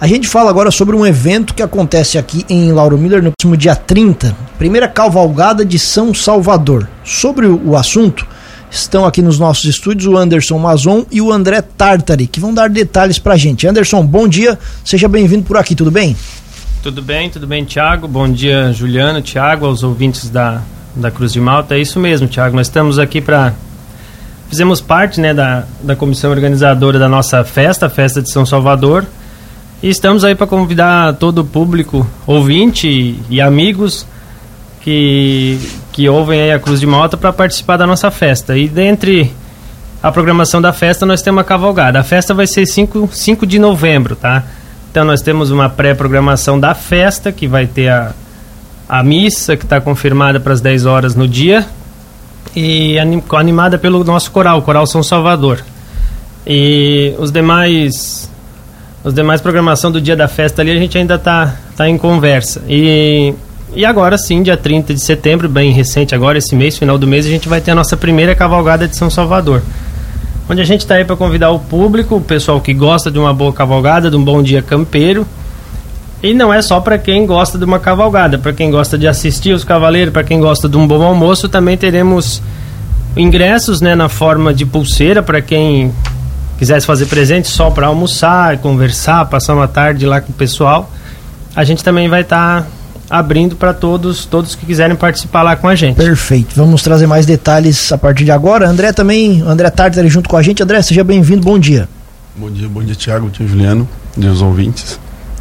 A gente fala agora sobre um evento que acontece aqui em Lauro Miller no próximo dia 30, primeira cavalgada de São Salvador. Sobre o assunto, estão aqui nos nossos estúdios o Anderson Mazon e o André Tartari, que vão dar detalhes pra gente. Anderson, bom dia, seja bem-vindo por aqui, tudo bem? Tudo bem, tudo bem, Tiago. Bom dia, Juliano, Tiago, aos ouvintes da, da Cruz de Malta. É isso mesmo, Tiago. Nós estamos aqui para. Fizemos parte né, da, da comissão organizadora da nossa festa, a Festa de São Salvador. E estamos aí para convidar todo o público, ouvinte e, amigos que, que ouvem a Cruz de Malta para participar da nossa festa. E dentre a programação da festa, nós temos uma cavalgada. A festa vai ser 5, 5 de novembro, tá? Então nós temos uma pré-programação da festa, que vai ter a, a missa, que está confirmada para as 10 horas no dia, e anim, animada pelo nosso coral, o Coral São Salvador. E os demais os demais programação do dia da festa ali a gente ainda está tá em conversa. E, e agora sim, dia 30 de setembro, bem recente agora, esse mês, final do mês, a gente vai ter a nossa primeira cavalgada de São Salvador. Onde a gente está aí para convidar o público, o pessoal que gosta de uma boa cavalgada, de um bom dia campeiro. E não é só para quem gosta de uma cavalgada, para quem gosta de assistir os cavaleiros, para quem gosta de um bom almoço, também teremos ingressos né, na forma de pulseira para quem quisesse fazer presente só para almoçar, conversar, passar uma tarde lá com o pessoal, a gente também vai estar tá abrindo para todos, todos que quiserem participar lá com a gente. Perfeito. Vamos trazer mais detalhes a partir de agora. André também, André Tartar junto com a gente. André, seja bem-vindo. Bom dia. Bom dia, bom dia, Tiago, dia, Juliano, aos ouvintes.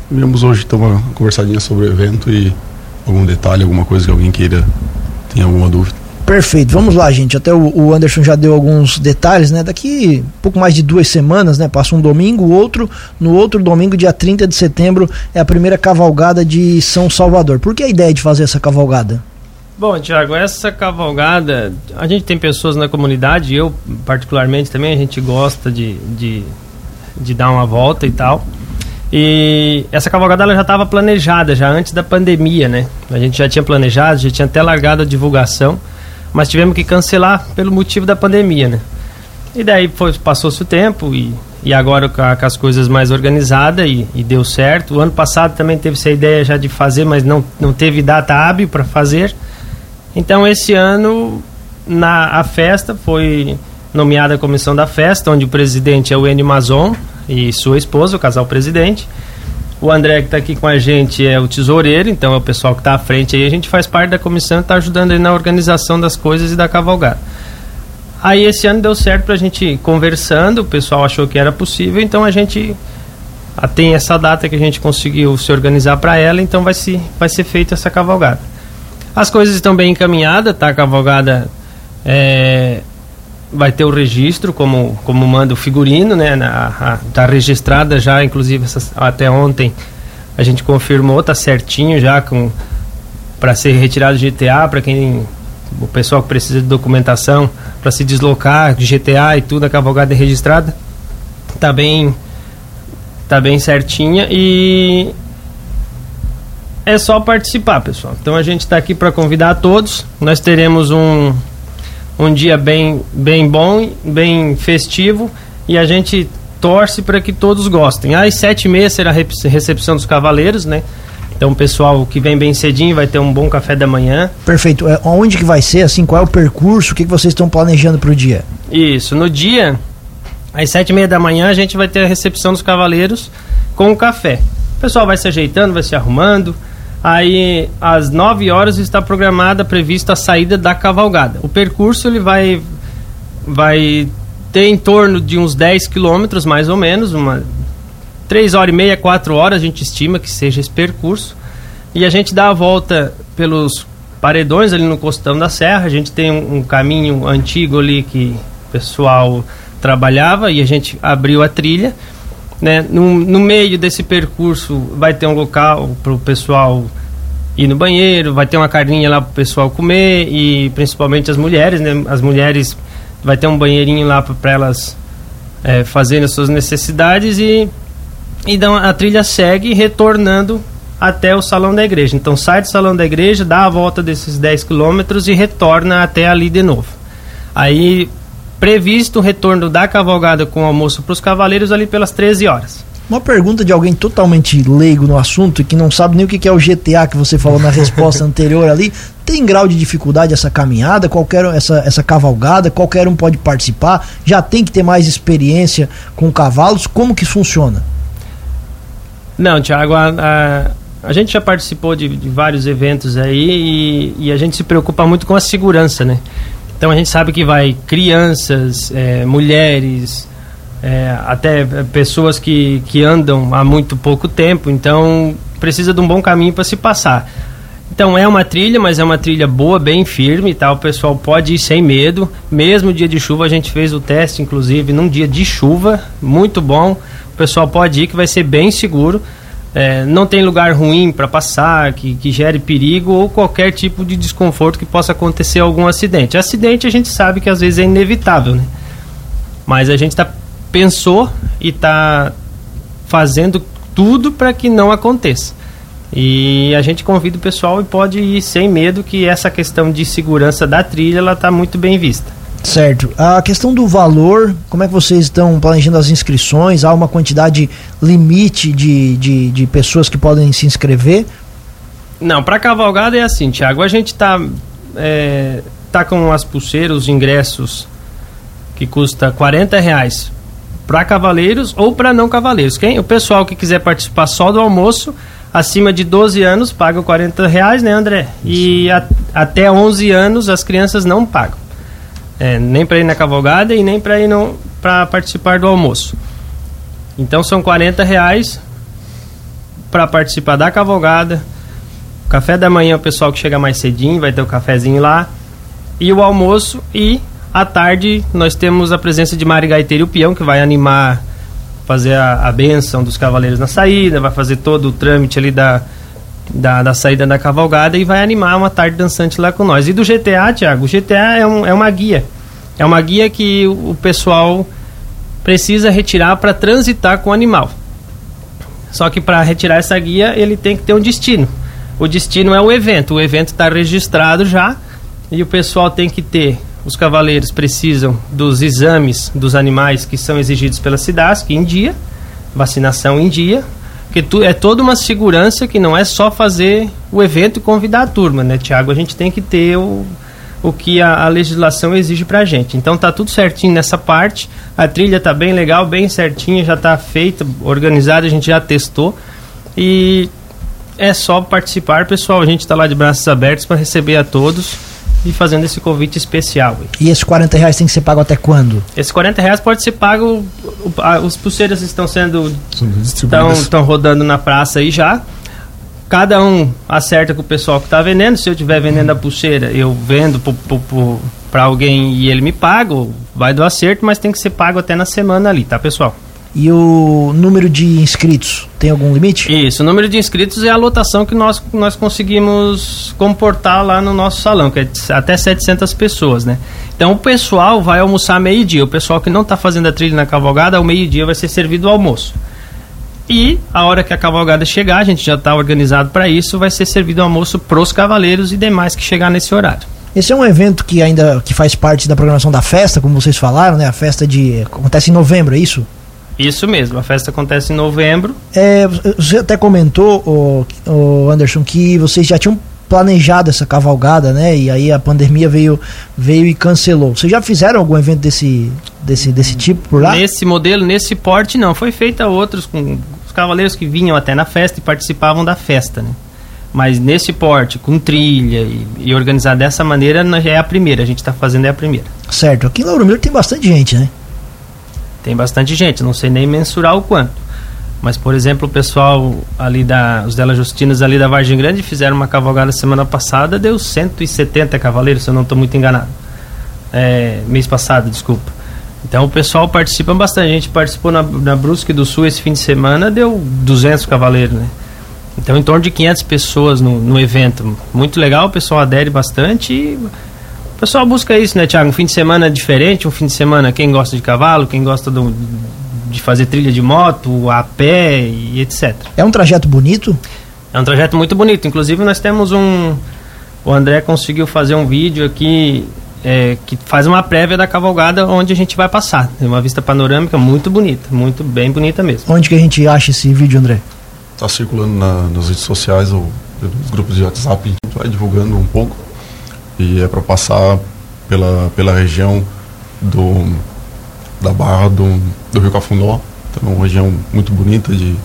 Viemos hoje ter uma conversadinha sobre o evento e algum detalhe, alguma coisa que alguém queira, tenha alguma dúvida. Perfeito, vamos lá, gente. Até o, o, Anderson já deu alguns detalhes, né? Daqui pouco mais de duas semanas, né? Passa um domingo, outro, no outro domingo, dia 30 de setembro, é a primeira cavalgada de São Salvador. Por que a ideia de fazer essa cavalgada? Bom, Tiago, essa cavalgada, a gente tem pessoas na comunidade, eu particularmente também, a gente gosta de, de, de dar uma volta e tal. E essa cavalgada ela já estava planejada, já antes da pandemia, né? A gente já tinha planejado, já tinha até largado a divulgação mas tivemos que cancelar pelo motivo da pandemia, né? E daí passou-se o tempo e, e agora com, as coisas mais organizadas e, e, deu certo. O ano passado também teve essa ideia já de fazer, mas não, não teve data hábil para fazer. Então esse ano na a festa foi nomeada a comissão da festa, onde o presidente é o Enio Mazon e sua esposa, o casal presidente. O André que está aqui com a gente é o tesoureiro, então é o pessoal que está à frente aí. A gente faz parte da comissão está ajudando ele na organização das coisas e da cavalgada. Aí esse ano deu certo para a gente conversando, o pessoal achou que era possível, então a gente tem essa data que a gente conseguiu se organizar para ela, então vai, se, vai ser feita essa cavalgada. As coisas estão bem encaminhadas, tá? A cavalgada é, vai ter o registro, como, como manda o figurino, né? Está registrada já, inclusive até ontem a gente confirmou, tá certinho já com para ser retirado de GTA, para quem o pessoal que precisa de documentação para se deslocar de GTA e tudo, a cavalgada é registrada. Tá bem tá bem certinha e é só participar, pessoal. Então a gente está aqui para convidar a todos. Nós teremos um um dia bem, bem bom, bem festivo e a gente torce para que todos gostem. Às sete e meia será a recepção dos cavaleiros, né? Então o pessoal que vem bem cedinho vai ter um bom café da manhã. Perfeito. É, onde que vai ser? Assim, qual é o percurso? O que, que vocês estão planejando para o dia? Isso. No dia, às sete e meia da manhã, a gente vai ter a recepção dos cavaleiros com o café. O pessoal vai se ajeitando, vai se arrumando. Aí, às 9 horas está programada, prevista a saída da cavalgada. O percurso ele vai, vai ter em torno de uns 10 quilômetros, mais ou menos, uma 3 horas e meia, 4 horas, a gente estima que seja esse percurso. E a gente dá a volta pelos paredões ali no costão da serra. A gente tem um, um caminho antigo ali que o pessoal trabalhava e a gente abriu a trilha. Né? No, no meio desse percurso vai ter um local para o pessoal ir no banheiro, vai ter uma carninha lá para o pessoal comer e principalmente as mulheres, né? As mulheres vai ter um banheirinho lá para elas é, fazerem as suas necessidades e então a trilha segue retornando até o salão da igreja. Então sai do salão da igreja, dá a volta desses 10 quilômetros e retorna até ali de novo. Aí previsto o retorno da cavalgada com almoço para os cavaleiros ali pelas 13 horas. Uma pergunta de alguém totalmente leigo no assunto e que não sabe nem o que é o GTA que você falou na resposta anterior ali. Tem grau de dificuldade essa caminhada, qualquer essa, essa cavalgada, qualquer um pode participar, já tem que ter mais experiência com cavalos, como que funciona? Não, Tiago, a, a, a, gente já participou de, de vários eventos aí e, e, a gente se preocupa muito com a segurança, né? Então a gente sabe que vai crianças, é, mulheres, é, até pessoas que, que andam há muito pouco tempo, então precisa de um bom caminho para se passar. Então é uma trilha, mas é uma trilha boa, bem firme, tá? O pessoal pode ir sem medo. Mesmo dia de chuva, a gente fez o teste, inclusive, num dia de chuva, muito bom. O pessoal pode ir, que vai ser bem seguro. É, não tem lugar ruim para passar, que, que gere perigo ou qualquer tipo de desconforto que possa acontecer algum acidente. Acidente a gente sabe que às vezes é inevitável, né? Mas a gente está pensou e está fazendo tudo para que não aconteça. E a gente convida o pessoal e pode ir sem medo que essa questão de segurança da trilha ela está muito bem vista. Certo. A questão do valor, como é que vocês estão planejando as inscrições? Há uma quantidade limite de, de, de pessoas que podem se inscrever? Não, para cavalgada é assim, Tiago. A gente está é, tá com as pulseiras, os ingressos que custa 40 reais para cavaleiros ou para não cavaleiros. Quem? O pessoal que quiser participar só do almoço, acima de 12 anos, paga 40 reais, né, André? E a, até 11 anos as crianças não pagam. É, nem para ir na cavalgada e nem para ir para participar do almoço. Então são 40 reais para participar da cavalgada. Café da manhã, o pessoal que chega mais cedinho vai ter o cafezinho lá. E o almoço e à tarde, nós temos a presença de Mari Gaiteiro o Peão, que vai animar, fazer a, a benção dos cavaleiros na saída, vai fazer todo o trâmite ali da, da, da, saída da cavalgada e vai animar uma tarde dançante lá com nós. E do GTA, Tiago, o GTA é, um, é uma guia. É uma guia que o, pessoal precisa retirar para transitar com o animal. Só que para retirar essa guia, ele tem que ter um destino. O destino é o evento. O evento está registrado já e o pessoal tem que ter os cavaleiros precisam dos exames dos animais que são exigidos pela SIDASC em dia, vacinação em dia, porque tu, é toda uma segurança que não é só fazer o evento e convidar a turma, né, Tiago? A gente tem que ter o, o que a, a legislação exige pra gente. Então tá tudo certinho nessa parte, a trilha tá bem legal, bem certinha, já tá feita, organizada, a gente já testou e é só participar, pessoal. A gente está lá de braços abertos para receber a todos e fazendo esse convite especial. E esses 40 reais tem que ser pago até quando? Esses 40 reais pode ser pago. os pulseiras estão sendo. Estão, estão rodando na praça aí já. Cada um acerta com o pessoal que está vendendo. Se eu estiver vendendo a pulseira, eu vendo para alguém e ele me paga, vai do acerto, mas tem que ser pago até na semana ali, tá, pessoal? E o número de inscritos, tem algum limite? Isso, o número de inscritos é a lotação que nós, nós conseguimos comportar lá no nosso salão, que é até 700 pessoas, né? Então o pessoal vai almoçar meio-dia. O pessoal que não está fazendo a trilha na cavalgada, ao meio-dia vai ser servido o almoço. E a hora que a cavalgada chegar, a gente já está organizado para isso, vai ser servido o almoço para os cavaleiros e demais que chegar nesse horário. Esse é um evento que ainda que faz parte da programação da festa, como vocês falaram, né? A festa de acontece em novembro, é isso? Isso mesmo, a festa acontece em novembro. É, você até comentou, o, o Anderson, que vocês já tinham planejado essa cavalgada, né? E aí a pandemia veio, veio e cancelou. Vocês já fizeram algum evento desse, desse, desse tipo por lá? Nesse modelo, nesse porte, não. Foi feita outros com os cavaleiros que vinham até na festa e participavam da festa, né? Mas nesse porte, com trilha e, e organizar dessa maneira, já é a primeira. A gente está fazendo é a primeira. Certo. Aqui em Lauro Miller tem bastante gente, né? Tem bastante gente, não sei nem mensurar o quanto. Mas, por exemplo, o pessoal ali da. Os Dela Justinas ali da Vargem Grande fizeram uma cavalgada semana passada, deu 170 cavaleiros, se eu não estou muito enganado. É, mês passado, desculpa. Então o pessoal participa bastante. A gente participou na, na Brusque do Sul esse fim de semana, deu 200 cavaleiros, né? Então em torno de 500 pessoas no, no evento. Muito legal, o pessoal adere bastante e o pessoal busca isso, né, Tiago? Um fim de semana diferente, um fim de semana quem gosta de cavalo, quem gosta do, de fazer trilha de moto, a pé e etc. É um trajeto bonito? É um trajeto muito bonito. Inclusive nós temos um. O André conseguiu fazer um vídeo aqui é, que faz uma prévia da cavalgada onde a gente vai passar. Tem uma vista panorâmica muito bonita, muito bem bonita mesmo. Onde que a gente acha esse vídeo, André? Está circulando na, nas redes sociais ou nos grupos de WhatsApp, a gente vai divulgando um pouco. E é para passar pela, pela região do, da Barra do, do Rio Cafundó. Então, é uma região muito bonita de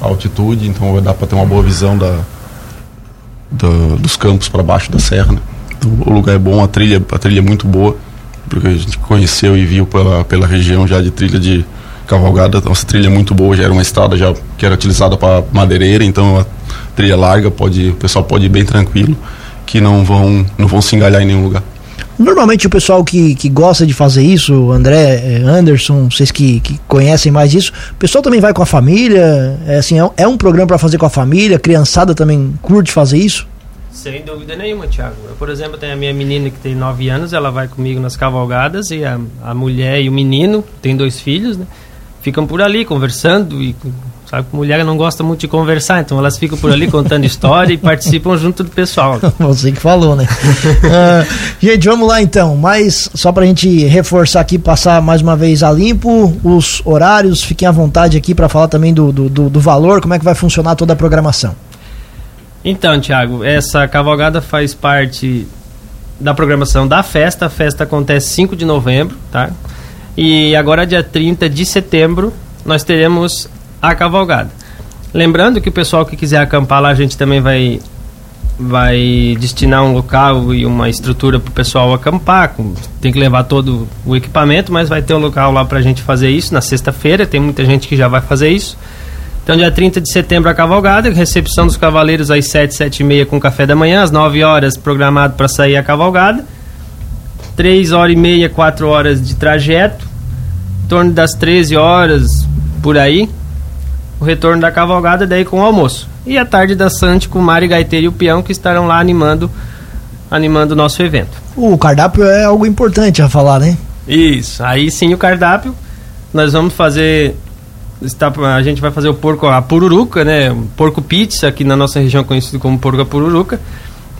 altitude, então vai dar para ter uma boa visão da, da dos campos para baixo da serra. Né? Então, o lugar é bom, a trilha, a trilha é muito boa, porque a gente conheceu e viu pela, pela região já de trilha de cavalgada. Nossa trilha é muito boa, já era uma estrada já que era utilizada para madeireira, então a trilha larga, pode, o pessoal pode ir bem tranquilo, que não vão, não vão se engalhar em nenhum lugar. Normalmente o pessoal que, que gosta de fazer isso, André, eh, Anderson, vocês que, que conhecem mais isso, o pessoal também vai com a família, é, assim, é, é um programa para fazer com a família, a criançada também curte fazer isso? Sem dúvida nenhuma, Thiago. Eu, por exemplo, tenho a minha menina que tem 9 anos, ela vai comigo nas cavalgadas e a, a mulher e o menino, tem dois filhos, né? Ficam por ali conversando e Sabe que mulher não gosta muito de conversar, então elas ficam por ali contando história e participam junto do pessoal. Você que falou, né? uh, gente, vamos lá então. Mas só pra gente reforçar aqui, passar mais uma vez a limpo os horários, fiquem à vontade aqui para falar também do, do, do, do valor, como é que vai funcionar toda a programação. Então, Tiago, essa cavalgada faz parte da programação da festa. A festa acontece 5 de novembro, tá? E agora, dia 30 de setembro, nós teremos a cavalgada. Lembrando que o pessoal que quiser acampar lá, a gente também vai vai destinar um local e uma estrutura para o pessoal acampar. Tem que levar todo o equipamento, mas vai ter um local lá para a gente fazer isso na sexta-feira. Tem muita gente que já vai fazer isso. Então, dia 30 de setembro, a cavalgada, recepção dos cavaleiros às 7, 7 e meia com café da manhã, às 9 horas programado para sair a cavalgada. 3 horas e meia, 4 horas de trajeto. Em torno das 13 horas, por aí, o retorno da cavalgada daí com o almoço. E a tarde dançante com o Mari Gaiteiro e o Peão que estarão lá animando animando o nosso evento. O cardápio é algo importante a falar, né? Isso. Aí sim o cardápio. Nós vamos fazer está, a gente vai fazer o porco a pururuca, né? Porco pizza aqui na nossa região conhecido como porco a pururuca,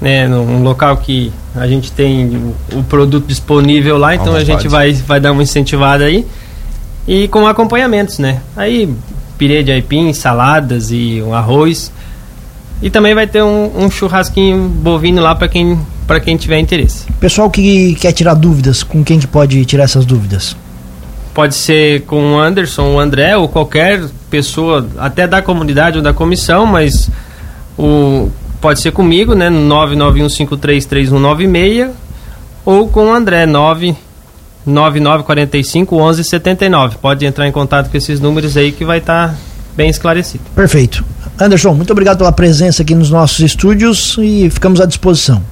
né? Num local que a gente tem o, o produto disponível lá, então a gente vai vai dar uma incentivada aí e com acompanhamentos, né? Aí pirê de aipim, saladas e um arroz. E também vai ter um, um churrasquinho bovino lá para quem, para quem tiver interesse. Pessoal que quer tirar dúvidas, com quem que pode tirar essas dúvidas? Pode ser com o Anderson, o André ou qualquer pessoa, até da comunidade ou da comissão, mas o, pode ser comigo, né? 991533196 ou com o André, 9 9945 1179. Pode entrar em contato com esses números aí que vai estar tá bem esclarecido. Perfeito. Anderson, muito obrigado pela presença aqui nos nossos estúdios e ficamos à disposição.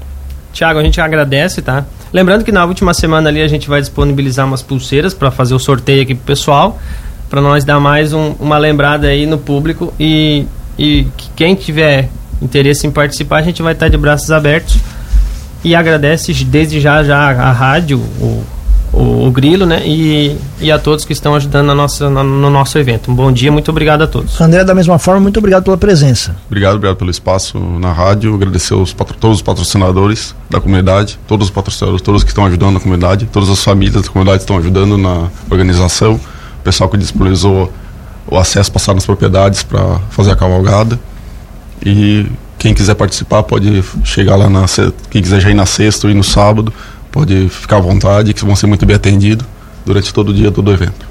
Tiago, a gente agradece, tá? Lembrando que na última semana ali a gente vai disponibilizar umas pulseiras para fazer o sorteio aqui pro pessoal, para nós dar mais um, uma lembrada aí no público e, e quem tiver interesse em participar, a gente vai estar tá de braços abertos e agradece desde já já a rádio, o o, o Grilo, né? E, e a todos que estão ajudando na nossa, na, no nosso evento. Um bom dia, muito obrigado a todos. André, da mesma forma, muito obrigado pela presença. Obrigado, obrigado pelo espaço na rádio. Agradecer os, todos os patrocinadores da comunidade, todos os patrocinadores, todos que estão ajudando na comunidade, todas as famílias da comunidade estão ajudando na organização, o pessoal que disponibilizou o acesso passar nas propriedades para fazer a cavalgada. E quem quiser participar pode chegar lá na quem quiser já ir na sexta ou ir no sábado Pode ficar à vontade, que vão ser muito bem atendidos durante todo o dia, todo o evento.